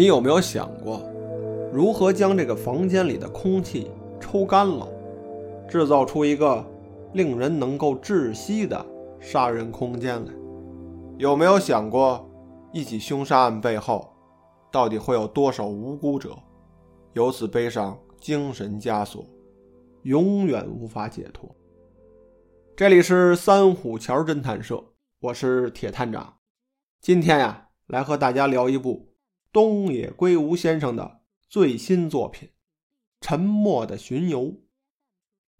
你有没有想过，如何将这个房间里的空气抽干了，制造出一个令人能够窒息的杀人空间来？有没有想过，一起凶杀案背后，到底会有多少无辜者，由此背上精神枷锁，永远无法解脱？这里是三虎桥侦探社，我是铁探长，今天呀，来和大家聊一部。东野圭吾先生的最新作品《沉默的巡游》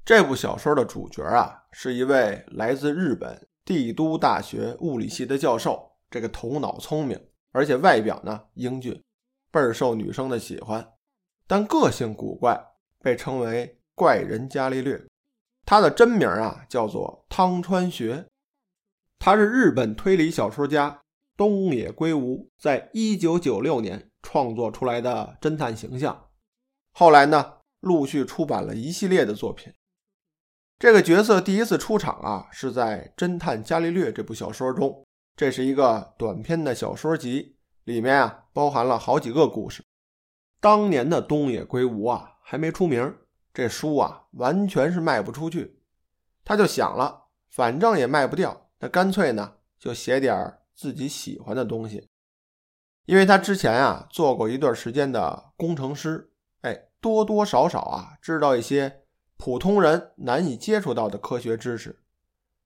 这部小说的主角啊，是一位来自日本帝都大学物理系的教授。这个头脑聪明，而且外表呢英俊，倍儿受女生的喜欢。但个性古怪，被称为“怪人伽利略”。他的真名啊叫做汤川学，他是日本推理小说家。东野圭吾在一九九六年创作出来的侦探形象，后来呢，陆续出版了一系列的作品。这个角色第一次出场啊，是在《侦探伽利略》这部小说中。这是一个短篇的小说集，里面啊包含了好几个故事。当年的东野圭吾啊还没出名，这书啊完全是卖不出去。他就想了，反正也卖不掉，那干脆呢就写点。自己喜欢的东西，因为他之前啊做过一段时间的工程师，哎，多多少少啊知道一些普通人难以接触到的科学知识。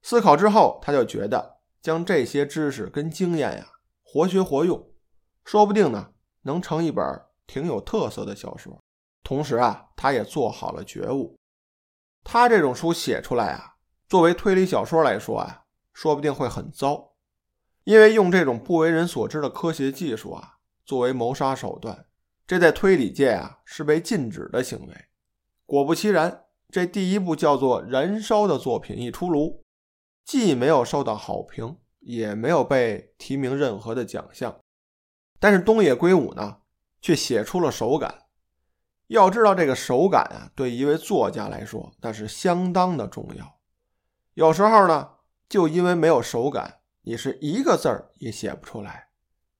思考之后，他就觉得将这些知识跟经验呀活学活用，说不定呢能成一本挺有特色的小说。同时啊，他也做好了觉悟，他这种书写出来啊，作为推理小说来说啊，说不定会很糟。因为用这种不为人所知的科学技术啊，作为谋杀手段，这在推理界啊是被禁止的行为。果不其然，这第一部叫做《燃烧》的作品一出炉，既没有受到好评，也没有被提名任何的奖项。但是东野圭吾呢，却写出了手感。要知道，这个手感啊，对一位作家来说，那是相当的重要。有时候呢，就因为没有手感。你是一个字儿也写不出来，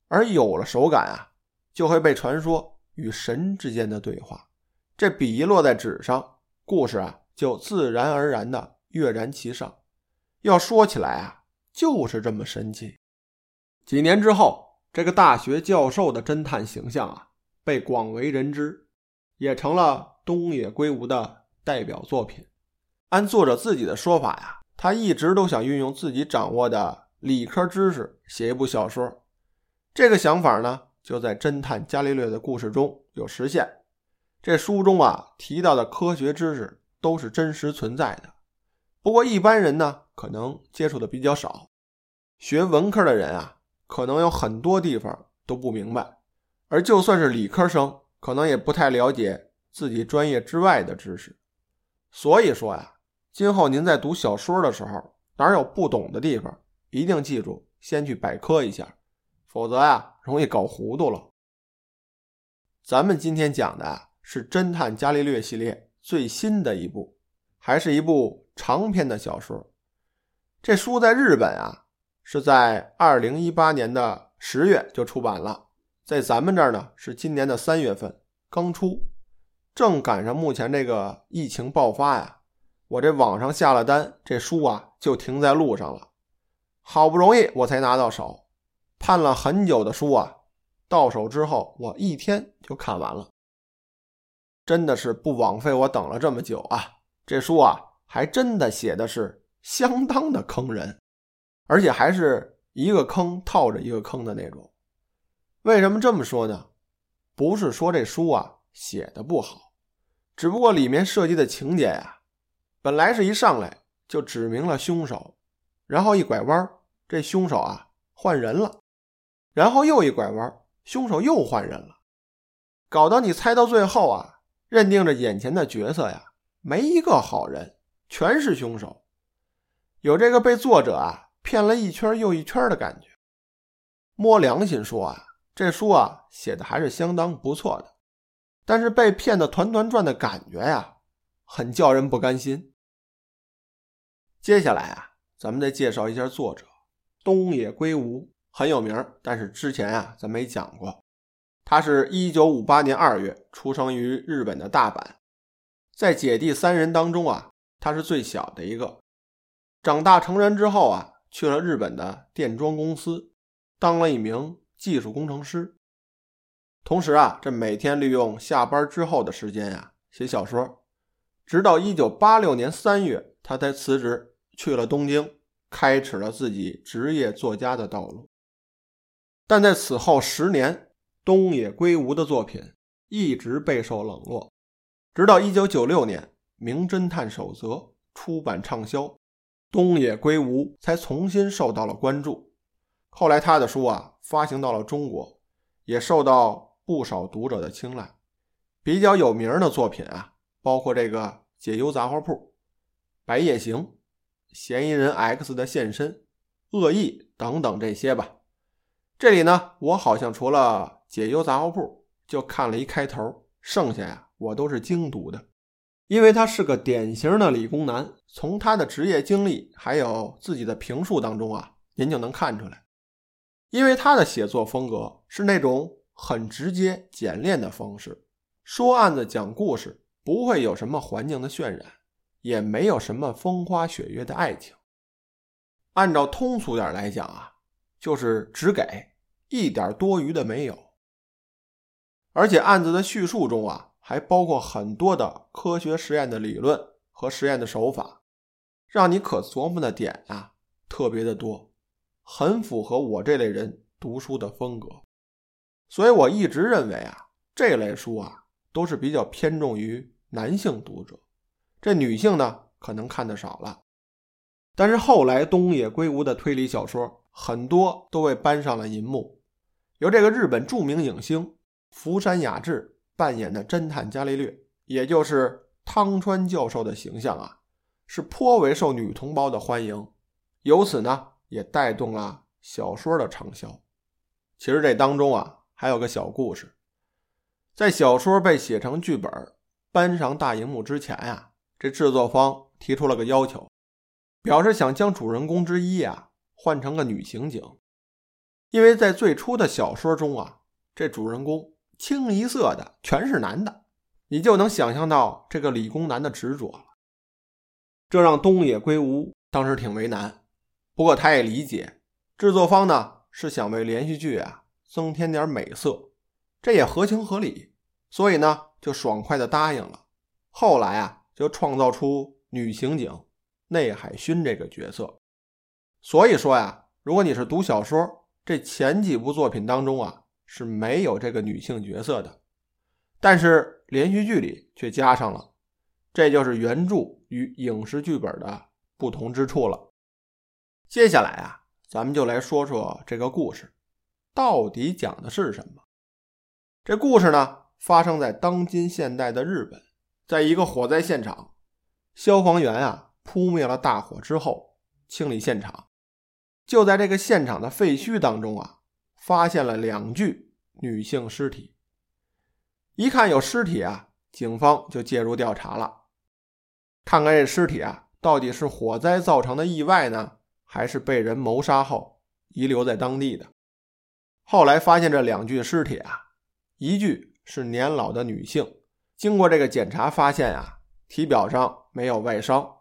而有了手感啊，就会被传说与神之间的对话。这笔一落在纸上，故事啊就自然而然的跃然其上。要说起来啊，就是这么神奇。几年之后，这个大学教授的侦探形象啊被广为人知，也成了东野圭吾的代表作品。按作者自己的说法呀，他一直都想运用自己掌握的。理科知识写一部小说，这个想法呢，就在侦探伽利略的故事中有实现。这书中啊提到的科学知识都是真实存在的，不过一般人呢可能接触的比较少。学文科的人啊，可能有很多地方都不明白，而就算是理科生，可能也不太了解自己专业之外的知识。所以说呀，今后您在读小说的时候，哪有不懂的地方？一定记住，先去百科一下，否则呀，容易搞糊涂了。咱们今天讲的是《侦探伽利略》系列最新的一部，还是一部长篇的小说。这书在日本啊，是在二零一八年的十月就出版了，在咱们这儿呢，是今年的三月份刚出，正赶上目前这个疫情爆发呀。我这网上下了单，这书啊就停在路上了。好不容易我才拿到手，盼了很久的书啊，到手之后我一天就看完了，真的是不枉费我等了这么久啊！这书啊，还真的写的是相当的坑人，而且还是一个坑套着一个坑的那种。为什么这么说呢？不是说这书啊写的不好，只不过里面涉及的情节呀，本来是一上来就指明了凶手。然后一拐弯，这凶手啊换人了，然后又一拐弯，凶手又换人了，搞得你猜到最后啊，认定着眼前的角色呀，没一个好人，全是凶手，有这个被作者啊骗了一圈又一圈的感觉。摸良心说啊，这书啊写的还是相当不错的，但是被骗的团团转的感觉呀，很叫人不甘心。接下来啊。咱们再介绍一下作者东野圭吾，很有名，但是之前啊咱没讲过。他是一九五八年二月出生于日本的大阪，在姐弟三人当中啊，他是最小的一个。长大成人之后啊，去了日本的电装公司，当了一名技术工程师。同时啊，这每天利用下班之后的时间呀，写小说。直到一九八六年三月，他才辞职去了东京，开始了自己职业作家的道路。但在此后十年，东野圭吾的作品一直备受冷落，直到一九九六年，《名侦探守则》出版畅销。东野圭吾才重新受到了关注。后来他的书啊发行到了中国，也受到不少读者的青睐。比较有名的作品啊，包括这个《解忧杂货铺》《白夜行》《嫌疑人 X 的现身》《恶意》等等这些吧。这里呢，我好像除了《解忧杂货铺》就看了一开头，剩下呀我都是精读的。因为他是个典型的理工男，从他的职业经历还有自己的评述当中啊，您就能看出来。因为他的写作风格是那种很直接、简练的方式，说案子、讲故事，不会有什么环境的渲染，也没有什么风花雪月的爱情。按照通俗点来讲啊，就是只给一点多余的没有。而且案子的叙述中啊。还包括很多的科学实验的理论和实验的手法，让你可琢磨的点啊特别的多，很符合我这类人读书的风格。所以我一直认为啊，这类书啊都是比较偏重于男性读者，这女性呢可能看的少了。但是后来东野圭吾的推理小说很多都被搬上了银幕，由这个日本著名影星福山雅治。扮演的侦探伽利略，也就是汤川教授的形象啊，是颇为受女同胞的欢迎，由此呢，也带动了小说的畅销。其实这当中啊，还有个小故事，在小说被写成剧本搬上大荧幕之前呀，这制作方提出了个要求，表示想将主人公之一啊换成个女刑警，因为在最初的小说中啊，这主人公。清一色的全是男的，你就能想象到这个理工男的执着了。这让东野圭吾当时挺为难，不过他也理解制作方呢是想为连续剧啊增添点美色，这也合情合理，所以呢就爽快的答应了。后来啊就创造出女刑警内海薰这个角色。所以说呀，如果你是读小说，这前几部作品当中啊。是没有这个女性角色的，但是连续剧里却加上了，这就是原著与影视剧本的不同之处了。接下来啊，咱们就来说说这个故事到底讲的是什么。这故事呢，发生在当今现代的日本，在一个火灾现场，消防员啊扑灭了大火之后，清理现场，就在这个现场的废墟当中啊。发现了两具女性尸体，一看有尸体啊，警方就介入调查了，看看这尸体啊到底是火灾造成的意外呢，还是被人谋杀后遗留在当地的。后来发现这两具尸体啊，一具是年老的女性，经过这个检查发现啊，体表上没有外伤，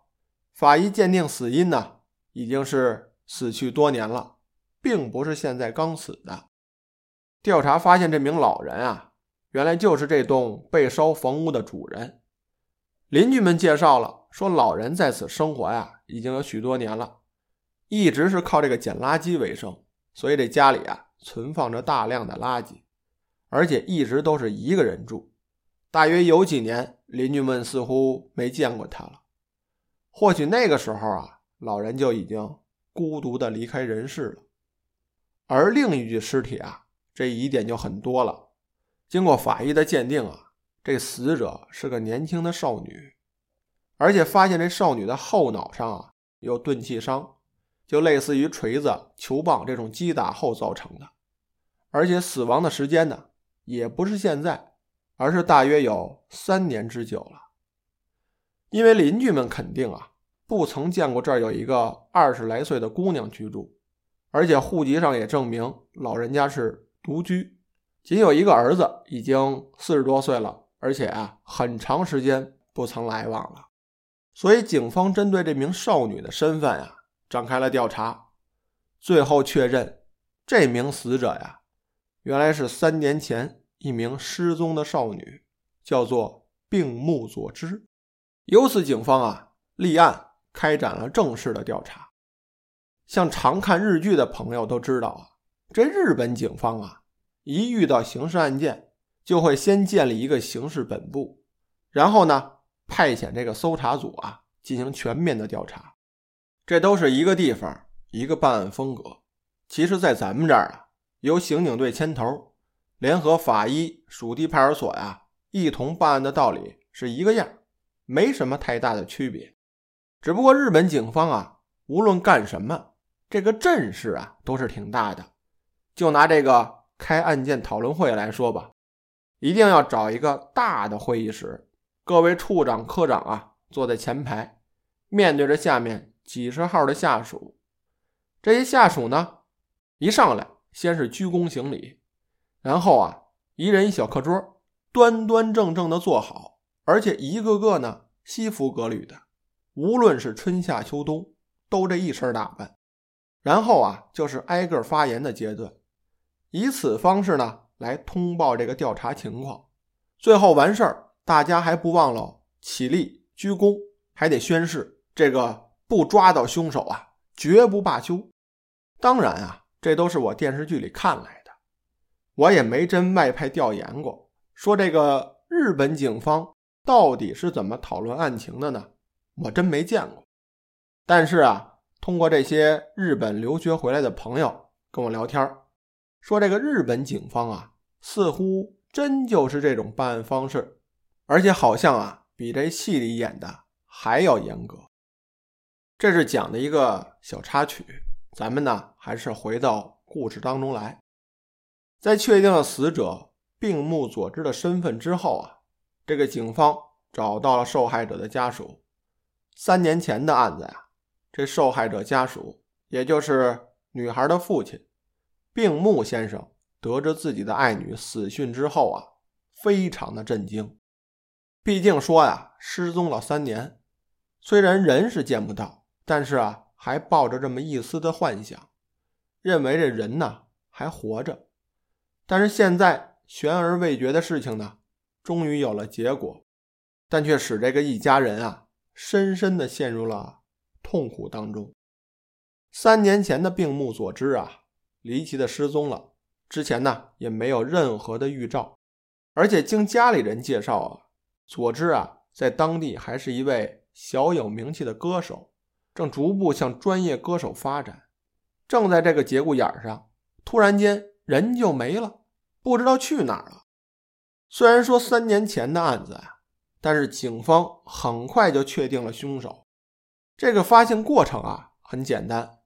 法医鉴定死因呢，已经是死去多年了。并不是现在刚死的。调查发现，这名老人啊，原来就是这栋被烧房屋的主人。邻居们介绍了，说老人在此生活呀，已经有许多年了，一直是靠这个捡垃圾为生，所以这家里啊存放着大量的垃圾，而且一直都是一个人住。大约有几年，邻居们似乎没见过他了，或许那个时候啊，老人就已经孤独的离开人世了。而另一具尸体啊，这疑点就很多了。经过法医的鉴定啊，这死者是个年轻的少女，而且发现这少女的后脑上啊有钝器伤，就类似于锤子、球棒这种击打后造成的。而且死亡的时间呢，也不是现在，而是大约有三年之久了。因为邻居们肯定啊，不曾见过这儿有一个二十来岁的姑娘居住。而且户籍上也证明老人家是独居，仅有一个儿子，已经四十多岁了，而且啊，很长时间不曾来往了。所以，警方针对这名少女的身份啊，展开了调查，最后确认这名死者呀，原来是三年前一名失踪的少女，叫做病木佐之。由此，警方啊立案，开展了正式的调查。像常看日剧的朋友都知道啊，这日本警方啊。一遇到刑事案件，就会先建立一个刑事本部，然后呢，派遣这个搜查组啊进行全面的调查。这都是一个地方一个办案风格。其实，在咱们这儿啊，由刑警队牵头，联合法医、属地派出所呀，一同办案的道理是一个样，没什么太大的区别。只不过日本警方啊，无论干什么，这个阵势啊都是挺大的。就拿这个。开案件讨论会来说吧，一定要找一个大的会议室，各位处长、科长啊坐在前排，面对着下面几十号的下属。这些下属呢，一上来先是鞠躬行礼，然后啊，一人一小课桌，端端正正的坐好，而且一个个呢西服革履的，无论是春夏秋冬，都这一身打扮。然后啊，就是挨个发言的阶段。以此方式呢，来通报这个调查情况。最后完事儿，大家还不忘了起立鞠躬，还得宣誓这个不抓到凶手啊，绝不罢休。当然啊，这都是我电视剧里看来的，我也没真外派调研过。说这个日本警方到底是怎么讨论案情的呢？我真没见过。但是啊，通过这些日本留学回来的朋友跟我聊天。说这个日本警方啊，似乎真就是这种办案方式，而且好像啊，比这戏里演的还要严格。这是讲的一个小插曲，咱们呢还是回到故事当中来。在确定了死者病木佐之的身份之后啊，这个警方找到了受害者的家属。三年前的案子呀，这受害者家属，也就是女孩的父亲。病木先生得知自己的爱女死讯之后啊，非常的震惊。毕竟说呀，失踪了三年，虽然人是见不到，但是啊，还抱着这么一丝的幻想，认为这人呢还活着。但是现在悬而未决的事情呢，终于有了结果，但却使这个一家人啊，深深的陷入了痛苦当中。三年前的病木所知啊。离奇的失踪了，之前呢也没有任何的预兆，而且经家里人介绍啊，佐之啊在当地还是一位小有名气的歌手，正逐步向专业歌手发展。正在这个节骨眼上，突然间人就没了，不知道去哪儿了。虽然说三年前的案子啊，但是警方很快就确定了凶手。这个发现过程啊很简单，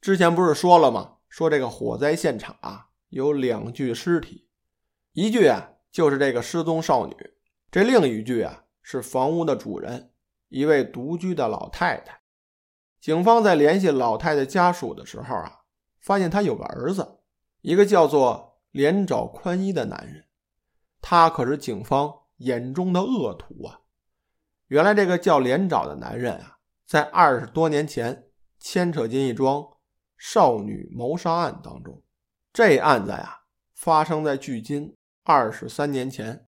之前不是说了吗？说这个火灾现场啊有两具尸体，一具啊就是这个失踪少女，这另一具啊是房屋的主人，一位独居的老太太。警方在联系老太太家属的时候啊，发现她有个儿子，一个叫做连沼宽一的男人，他可是警方眼中的恶徒啊。原来这个叫连沼的男人啊，在二十多年前牵扯进一桩。少女谋杀案当中，这案子呀发生在距今二十三年前，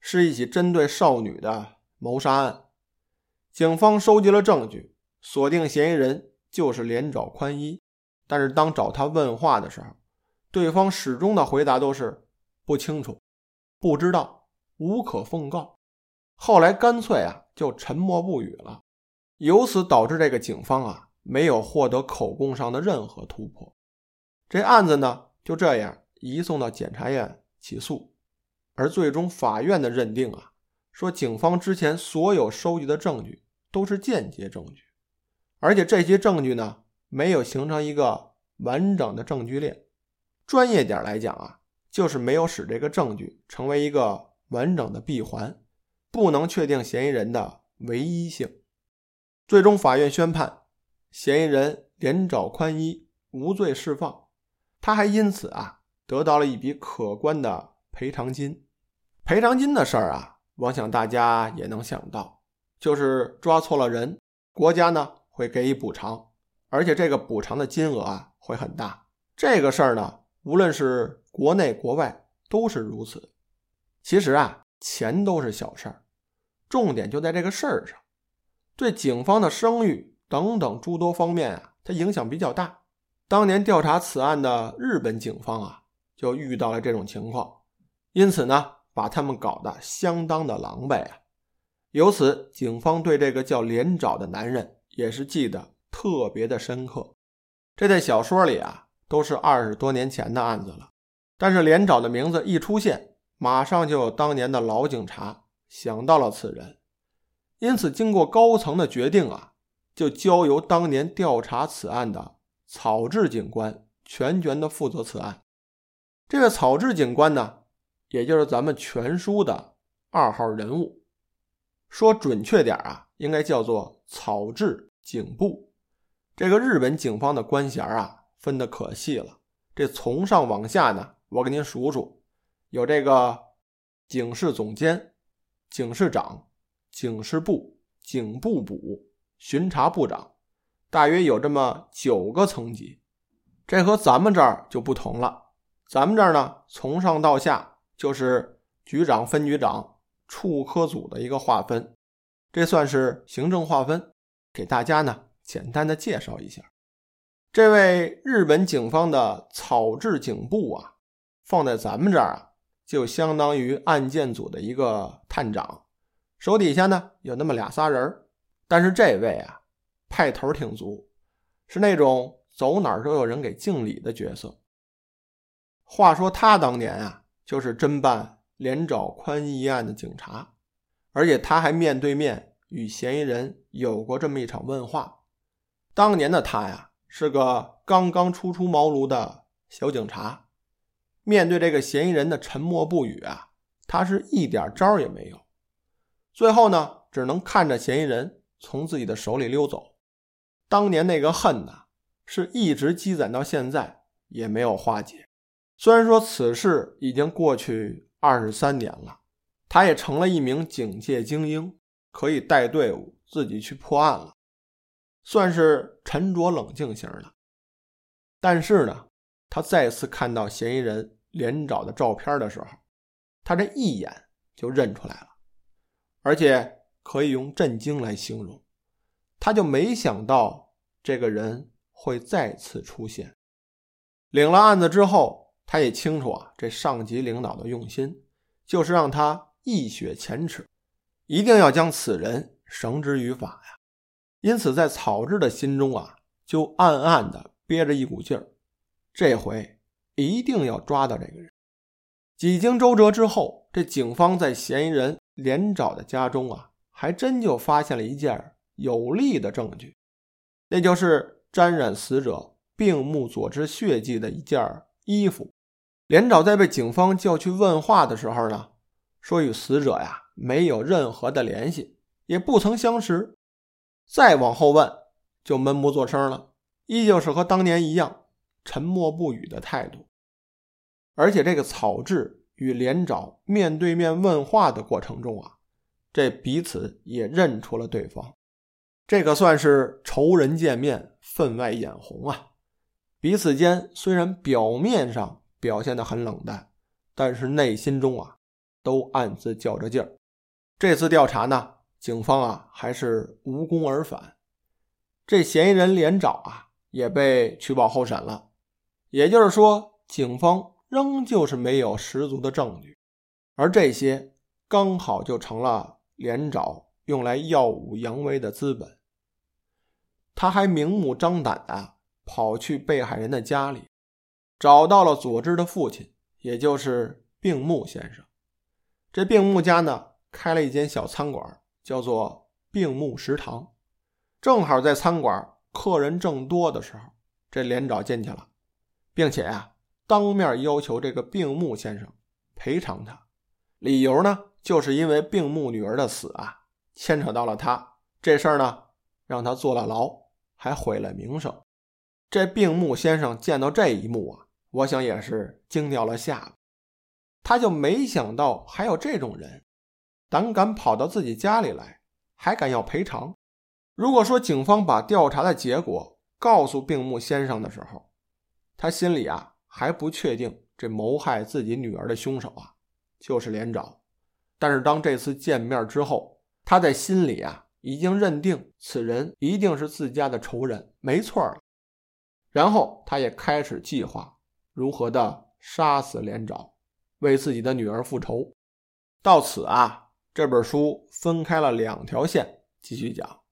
是一起针对少女的谋杀案。警方收集了证据，锁定嫌疑人就是连找宽一。但是当找他问话的时候，对方始终的回答都是不清楚、不知道、无可奉告。后来干脆啊就沉默不语了，由此导致这个警方啊。没有获得口供上的任何突破，这案子呢就这样移送到检察院起诉，而最终法院的认定啊，说警方之前所有收集的证据都是间接证据，而且这些证据呢没有形成一个完整的证据链，专业点来讲啊，就是没有使这个证据成为一个完整的闭环，不能确定嫌疑人的唯一性。最终法院宣判。嫌疑人连找宽一无罪释放，他还因此啊得到了一笔可观的赔偿金。赔偿金的事儿啊，我想大家也能想到，就是抓错了人，国家呢会给予补偿，而且这个补偿的金额啊会很大。这个事儿呢，无论是国内国外都是如此。其实啊，钱都是小事儿，重点就在这个事儿上，对警方的声誉等等诸多方面啊，它影响比较大。当年调查此案的日本警方啊，就遇到了这种情况，因此呢。把他们搞得相当的狼狈啊！由此，警方对这个叫连长的男人也是记得特别的深刻。这在小说里啊，都是二十多年前的案子了。但是连长的名字一出现，马上就有当年的老警察想到了此人。因此，经过高层的决定啊，就交由当年调查此案的草治警官全权的负责此案。这个草治警官呢？也就是咱们全书的二号人物，说准确点啊，应该叫做草治警部。这个日本警方的官衔啊，分的可细了。这从上往下呢，我给您数数，有这个警视总监、警视长、警视部、警部补、巡查部长，大约有这么九个层级。这和咱们这儿就不同了，咱们这儿呢，从上到下。就是局长、分局长、处科组的一个划分，这算是行政划分。给大家呢简单的介绍一下，这位日本警方的草治警部啊，放在咱们这儿啊，就相当于案件组的一个探长，手底下呢有那么俩仨人但是这位啊派头挺足，是那种走哪儿都有人给敬礼的角色。话说他当年啊。就是侦办连找宽一案的警察，而且他还面对面与嫌疑人有过这么一场问话。当年的他呀，是个刚刚初出茅庐的小警察，面对这个嫌疑人的沉默不语啊，他是一点招也没有。最后呢，只能看着嫌疑人从自己的手里溜走。当年那个恨呐，是一直积攒到现在也没有化解。虽然说此事已经过去二十三年了，他也成了一名警界精英，可以带队伍自己去破案了，算是沉着冷静型的。但是呢，他再次看到嫌疑人连找的照片的时候，他这一眼就认出来了，而且可以用震惊来形容，他就没想到这个人会再次出现。领了案子之后。他也清楚啊，这上级领导的用心，就是让他一雪前耻，一定要将此人绳之于法呀。因此，在草治的心中啊，就暗暗的憋着一股劲儿，这回一定要抓到这个人。几经周折之后，这警方在嫌疑人连找的家中啊，还真就发现了一件有力的证据，那就是沾染死者病目所致血迹的一件衣服。连长在被警方叫去问话的时候呢，说与死者呀没有任何的联系，也不曾相识。再往后问，就闷不作声了，依旧是和当年一样沉默不语的态度。而且这个草治与连长面对面问话的过程中啊，这彼此也认出了对方，这个算是仇人见面分外眼红啊。彼此间虽然表面上。表现得很冷淡，但是内心中啊，都暗自较着劲儿。这次调查呢，警方啊还是无功而返。这嫌疑人连长啊也被取保候审了，也就是说，警方仍旧是没有十足的证据，而这些刚好就成了连长用来耀武扬威的资本。他还明目张胆的跑去被害人的家里。找到了佐治的父亲，也就是病木先生。这病木家呢，开了一间小餐馆，叫做病木食堂。正好在餐馆客人正多的时候，这连长进去了，并且啊，当面要求这个病木先生赔偿他。理由呢，就是因为病木女儿的死啊，牵扯到了他这事儿呢，让他坐了牢，还毁了名声。这病木先生见到这一幕啊。我想也是惊掉了下巴。他就没想到还有这种人，胆敢跑到自己家里来，还敢要赔偿。如果说警方把调查的结果告诉病木先生的时候，他心里啊还不确定这谋害自己女儿的凶手啊就是连长。但是当这次见面之后，他在心里啊已经认定此人一定是自家的仇人，没错了。然后他也开始计划如何的杀死连长。为自己的女儿复仇，到此啊，这本书分开了两条线继续讲。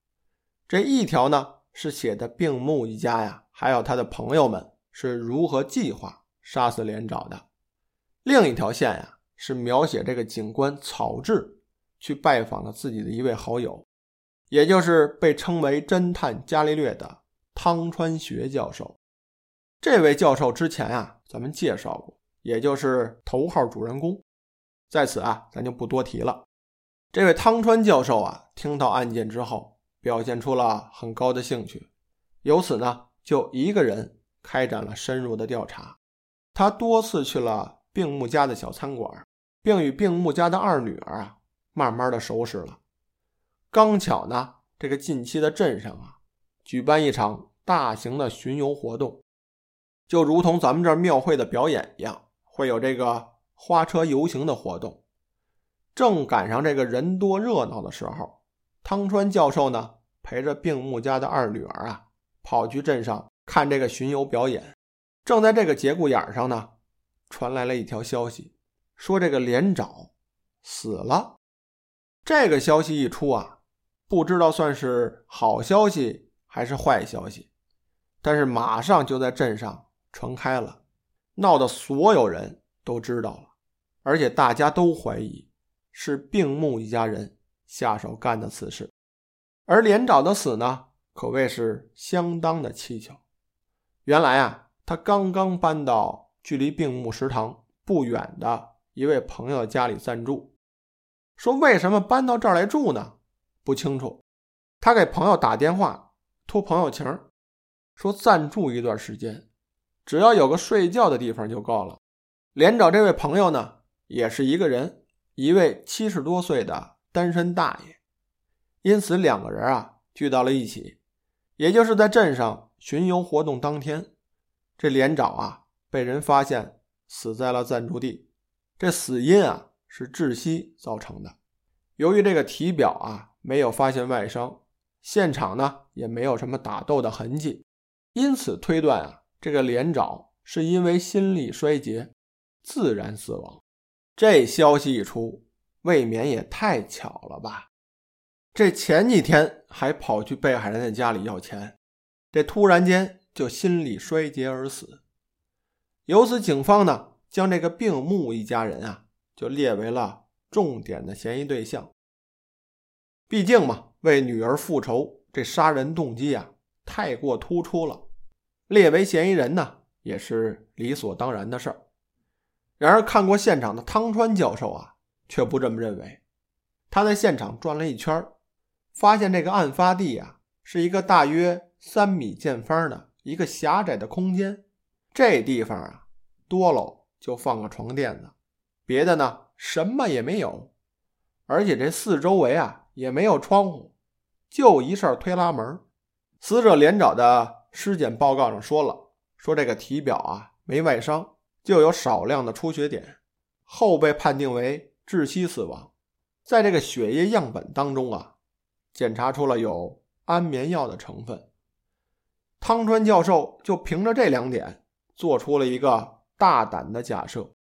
这一条呢是写的病木一家呀，还有他的朋友们是如何计划杀死连长的；另一条线呀是描写这个警官草治去拜访了自己的一位好友，也就是被称为侦探伽利略的汤川学教授。这位教授之前啊，咱们介绍过。也就是头号主人公，在此啊，咱就不多提了。这位汤川教授啊，听到案件之后，表现出了很高的兴趣，由此呢，就一个人开展了深入的调查。他多次去了病木家的小餐馆，并与病木家的二女儿啊，慢慢的熟识了。刚巧呢，这个近期的镇上啊，举办一场大型的巡游活动，就如同咱们这庙会的表演一样。会有这个花车游行的活动，正赶上这个人多热闹的时候，汤川教授呢陪着病木家的二女儿啊，跑去镇上看这个巡游表演。正在这个节骨眼上呢，传来了一条消息，说这个连长死了。这个消息一出啊，不知道算是好消息还是坏消息，但是马上就在镇上传开了。闹得所有人都知道了，而且大家都怀疑是病木一家人下手干的此事。而连长的死呢，可谓是相当的蹊跷。原来啊，他刚刚搬到距离病木食堂不远的一位朋友家里暂住。说为什么搬到这儿来住呢？不清楚。他给朋友打电话，托朋友情说暂住一段时间。只要有个睡觉的地方就够了。连长这位朋友呢，也是一个人，一位七十多岁的单身大爷。因此，两个人啊聚到了一起。也就是在镇上巡游活动当天，这连长啊被人发现死在了暂住地。这死因啊是窒息造成的。由于这个体表啊没有发现外伤，现场呢也没有什么打斗的痕迹，因此推断啊。这个连长是因为心力衰竭自然死亡，这消息一出，未免也太巧了吧？这前几天还跑去被害人的家里要钱，这突然间就心力衰竭而死。由此，警方呢将这个病木一家人啊就列为了重点的嫌疑对象。毕竟嘛，为女儿复仇，这杀人动机啊太过突出了。列为嫌疑人呢，也是理所当然的事儿。然而，看过现场的汤川教授啊，却不这么认为。他在现场转了一圈，发现这个案发地啊，是一个大约三米见方的一个狭窄的空间。这地方啊，多喽就放个床垫子，别的呢什么也没有。而且这四周围啊也没有窗户，就一扇推拉门。死者连找的。尸检报告上说了，说这个体表啊没外伤，就有少量的出血点，后被判定为窒息死亡。在这个血液样本当中啊，检查出了有安眠药的成分。汤川教授就凭着这两点，做出了一个大胆的假设。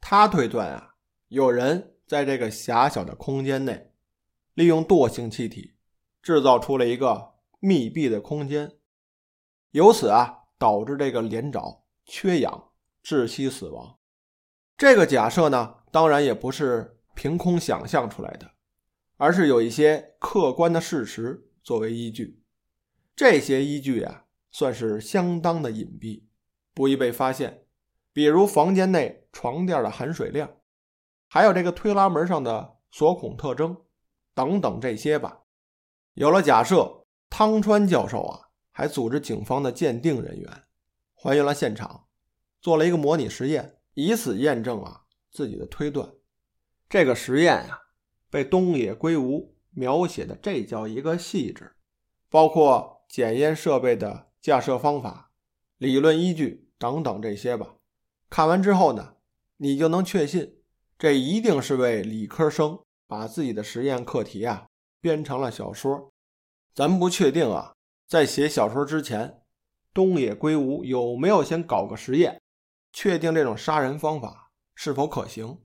他推断啊，有人在这个狭小的空间内，利用惰性气体制造出了一个密闭的空间。由此啊，导致这个连长缺氧窒息死亡。这个假设呢，当然也不是凭空想象出来的，而是有一些客观的事实作为依据。这些依据啊，算是相当的隐蔽，不易被发现。比如房间内床垫的含水量，还有这个推拉门上的锁孔特征等等这些吧。有了假设，汤川教授啊。还组织警方的鉴定人员还原了现场，做了一个模拟实验，以此验证啊自己的推断。这个实验呀，被东野圭吾描写的这叫一个细致，包括检验设备的架设方法、理论依据等等这些吧。看完之后呢，你就能确信，这一定是位理科生把自己的实验课题啊编成了小说。咱不确定啊，在写小说之前，东野圭吾有没有先搞个实验，确定这种杀人方法是否可行？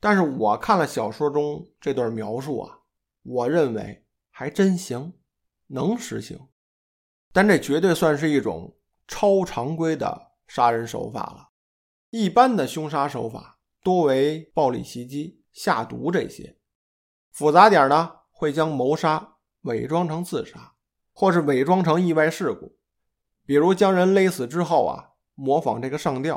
但是我看了小说中这段描述啊，我认为还真行，能实行。但这绝对算是一种超常规的杀人手法了。一般的凶杀手法多为暴力袭击、下毒这些，复杂点呢，会将谋杀伪装成自杀，或是伪装成意外事故，比如将人勒死之后啊，模仿这个上吊；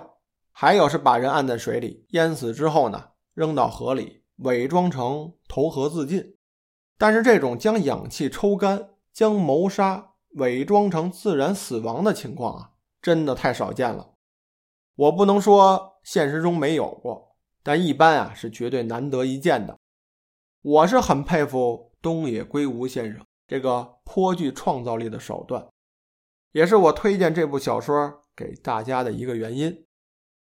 还有是把人按在水里淹死之后呢，扔到河里，伪装成投河自尽。但是这种将氧气抽干、将谋杀伪装成自然死亡的情况啊，真的太少见了。我不能说现实中没有过，但一般啊是绝对难得一见的。我是很佩服东野圭吾先生这个颇具创造力的手段，也是我推荐这部小说给大家的一个原因。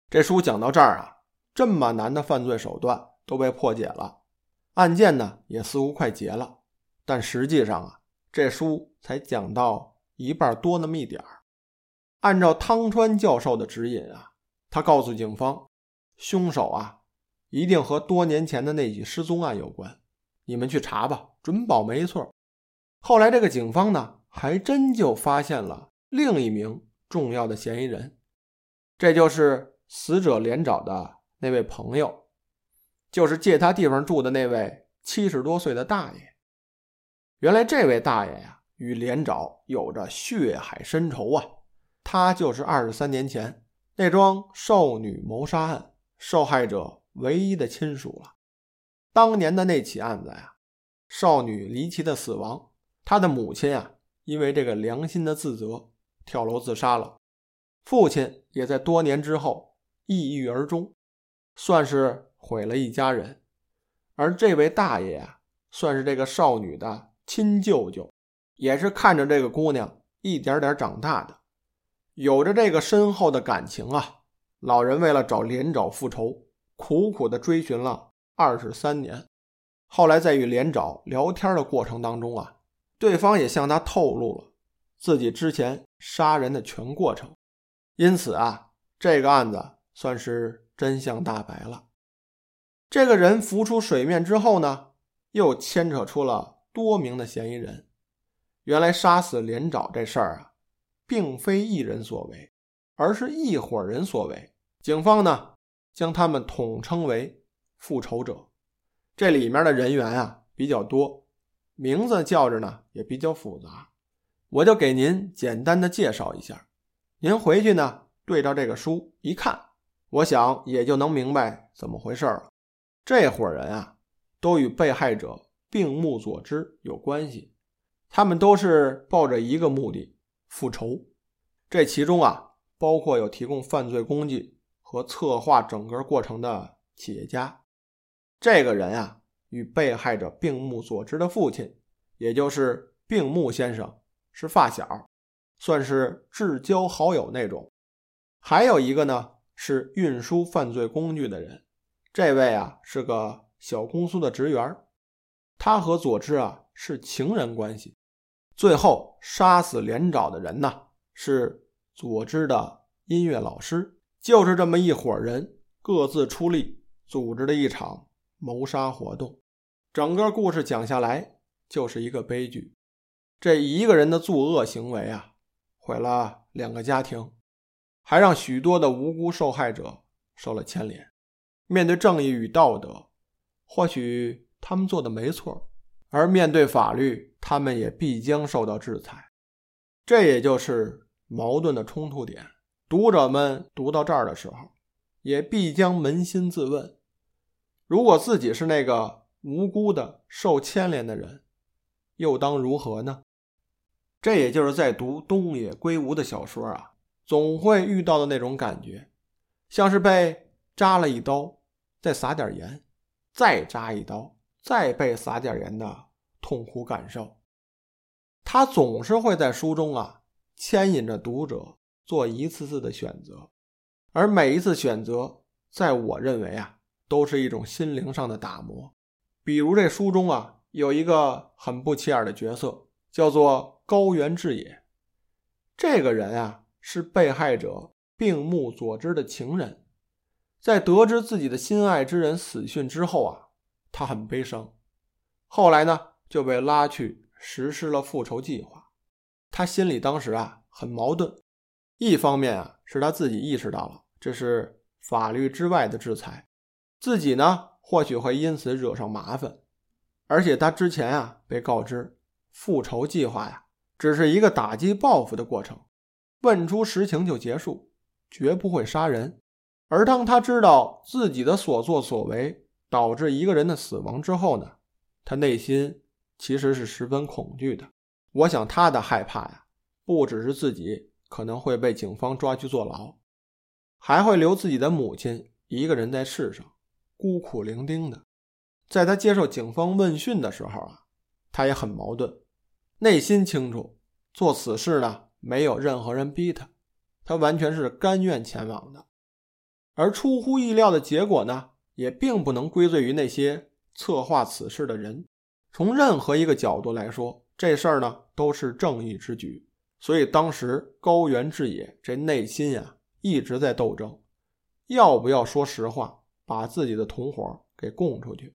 这书讲到这儿啊，这么难的犯罪手段都被破解了，案件呢也似乎快结了，但实际上啊，这书才讲到一半多那么一点儿。按照汤川教授的指引啊。他告诉警方，凶手啊，一定和多年前的那起失踪案有关。你们去查吧，准保没错。后来这个警方呢，还真就发现了另一名重要的嫌疑人，这就是死者连找的那位朋友，就是借他地方住的那位七十多岁的大爷。原来这位大爷呀，与连找有着血海深仇啊，他就是二十三年前。那桩少女谋杀案受害者唯一的亲属了。当年的那起案子呀，少女离奇的死亡，她的母亲啊，因为这个良心的自责，跳楼自杀了。父亲也在多年之后抑郁而终，算是毁了一家人。而这位大爷啊，算是这个少女的亲舅舅，也是看着这个姑娘一点点长大的。有着这个深厚的感情啊，老人为了找连长复仇，苦苦的追寻了二十三年。后来在与连长聊天的过程当中啊，对方也向他透露了自己之前杀人的全过程。因此啊，这个案子算是真相大白了。这个人浮出水面之后呢，又牵扯出了多名的嫌疑人。原来杀死连长这事儿啊。并非一人所为，而是一伙人所为。警方呢，将他们统称为复仇者。这里面的人员啊比较多，名字叫着呢也比较复杂，我就给您简单的介绍一下。您回去呢对照这个书一看，我想也就能明白怎么回事了。这伙人啊，都与被害者病目佐之有关系，他们都是抱着一个目的。复仇，这其中啊，包括有提供犯罪工具和策划整个过程的企业家。这个人啊，与被害者病木所知的父亲，也就是病木先生，是发小，算是至交好友那种。还有一个呢，是运输犯罪工具的人，这位啊是个小公司的职员，他和佐治啊是情人关系。最后杀死连长的人呢，是佐知的音乐老师。就是这么一伙人各自出力组织的一场谋杀活动。整个故事讲下来就是一个悲剧。这一个人的作恶行为啊，毁了两个家庭，还让许多的无辜受害者受了牵连。面对正义与道德，或许他们做的没错。而面对法律，他们也必将受到制裁，这也就是矛盾的冲突点。读者们读到这儿的时候，也必将扪心自问：如果自己是那个无辜的受牵连的人，又当如何呢？这也就是在读东野圭吾的小说啊，总会遇到的那种感觉，像是被扎了一刀，再撒点盐，再扎一刀，再被撒点盐的痛苦感受。他总是会在书中啊牵引着读者做一次次的选择，而每一次选择，在我认为啊，都是一种心灵上的打磨。比如这书中啊有一个很不起眼的角色，叫做高原志也。这个人啊是被害者病目所知的情人，在得知自己的心爱之人死讯之后啊，他很悲伤。后来呢就被拉去实施了复仇计划。他心里当时啊很矛盾，一方面啊是他自己意识到了这是法律之外的制裁，自己呢或许会因此惹上麻烦，而且他之前啊被告知复仇计划呀。只是一个打击报复的过程，问出实情就结束，绝不会杀人。而当他知道自己的所作所为导致一个人的死亡之后呢，他内心其实是十分恐惧的。我想他的害怕呀，不只是自己可能会被警方抓去坐牢，还会留自己的母亲一个人在世上孤苦伶仃的。在他接受警方问讯的时候啊，他也很矛盾。内心清楚，做此事呢，没有任何人逼他，他完全是甘愿前往的。而出乎意料的结果呢，也并不能归罪于那些策划此事的人。从任何一个角度来说，这事儿呢都是正义之举。所以当时高原志也这内心呀一直在斗争，要不要说实话，把自己的同伙给供出去？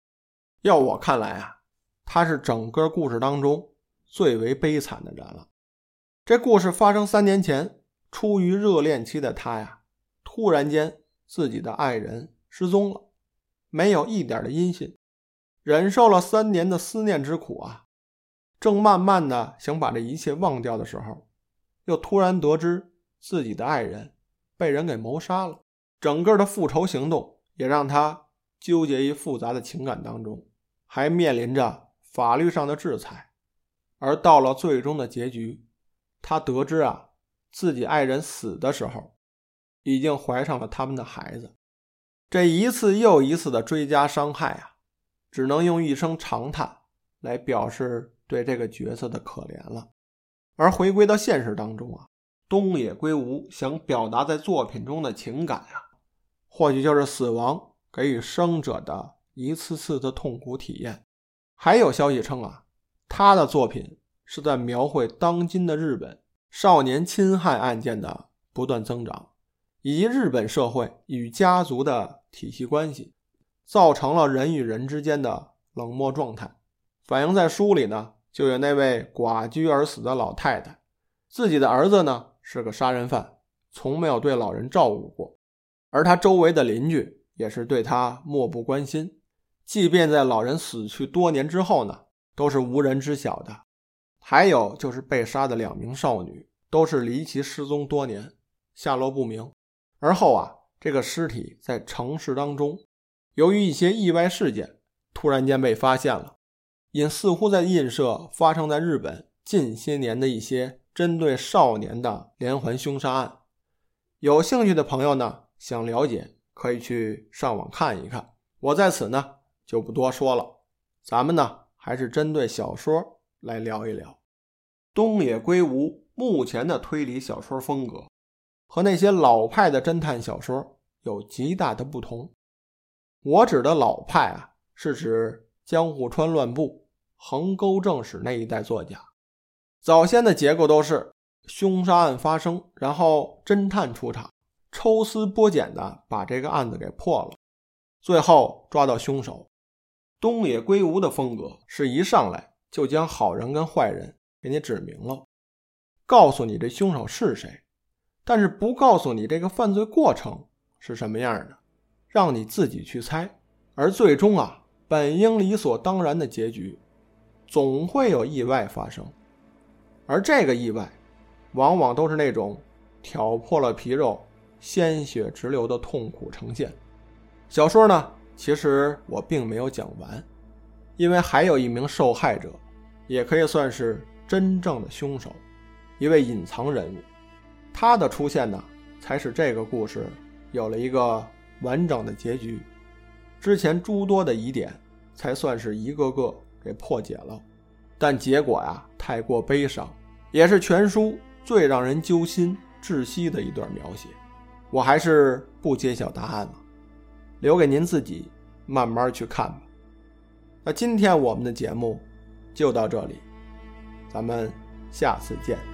要我看来啊，他是整个故事当中。最为悲惨的人了。这故事发生三年前，出于热恋期的他呀，突然间自己的爱人失踪了，没有一点的音信，忍受了三年的思念之苦啊，正慢慢的想把这一切忘掉的时候，又突然得知自己的爱人被人给谋杀了。整个的复仇行动也让他纠结于复杂的情感当中，还面临着法律上的制裁。而到了最终的结局，他得知啊，自己爱人死的时候，已经怀上了他们的孩子。这一次又一次的追加伤害啊，只能用一声长叹来表示对这个角色的可怜了。而回归到现实当中啊，东野圭吾想表达在作品中的情感啊，或许就是死亡给予生者的一次次的痛苦体验。还有消息称啊。他的作品是在描绘当今的日本少年侵害案件的不断增长，以及日本社会与家族的体系关系，造成了人与人之间的冷漠状态。反映在书里呢，就有那位寡居而死的老太太，自己的儿子呢是个杀人犯，从没有对老人照顾过，而他周围的邻居也是对他漠不关心，即便在老人死去多年之后呢。都是无人知晓的，还有就是被杀的两名少女，都是离奇失踪多年，下落不明。而后啊，这个尸体在城市当中，由于一些意外事件，突然间被发现了，也似乎在映射发生在日本近些年的一些针对少年的连环凶杀案。有兴趣的朋友呢，想了解可以去上网看一看，我在此呢就不多说了，咱们呢。还是针对小说来聊一聊。东野圭吾目前的推理小说风格和那些老派的侦探小说有极大的不同。我指的老派啊，是指江户川乱步、横沟正史那一代作家。早先的结构都是凶杀案发生，然后侦探出场，抽丝剥茧的把这个案子给破了，最后抓到凶手。东野圭吾的风格是一上来就将好人跟坏人给你指明了，告诉你这凶手是谁，但是不告诉你这个犯罪过程是什么样的，让你自己去猜。而最终啊，本应理所当然的结局，总会有意外发生，而这个意外，往往都是那种挑破了皮肉、鲜血直流的痛苦呈现。小说呢？其实我并没有讲完，因为还有一名受害者，也可以算是真正的凶手，一位隐藏人物。他的出现呢，才使这个故事有了一个完整的结局。之前诸多的疑点，才算是一个个给破解了。但结果呀，太过悲伤，也是全书最让人揪心、窒息的一段描写。我还是不揭晓答案了，留给您自己慢慢去看吧。那今天我们的节目就到这里，咱们下次见。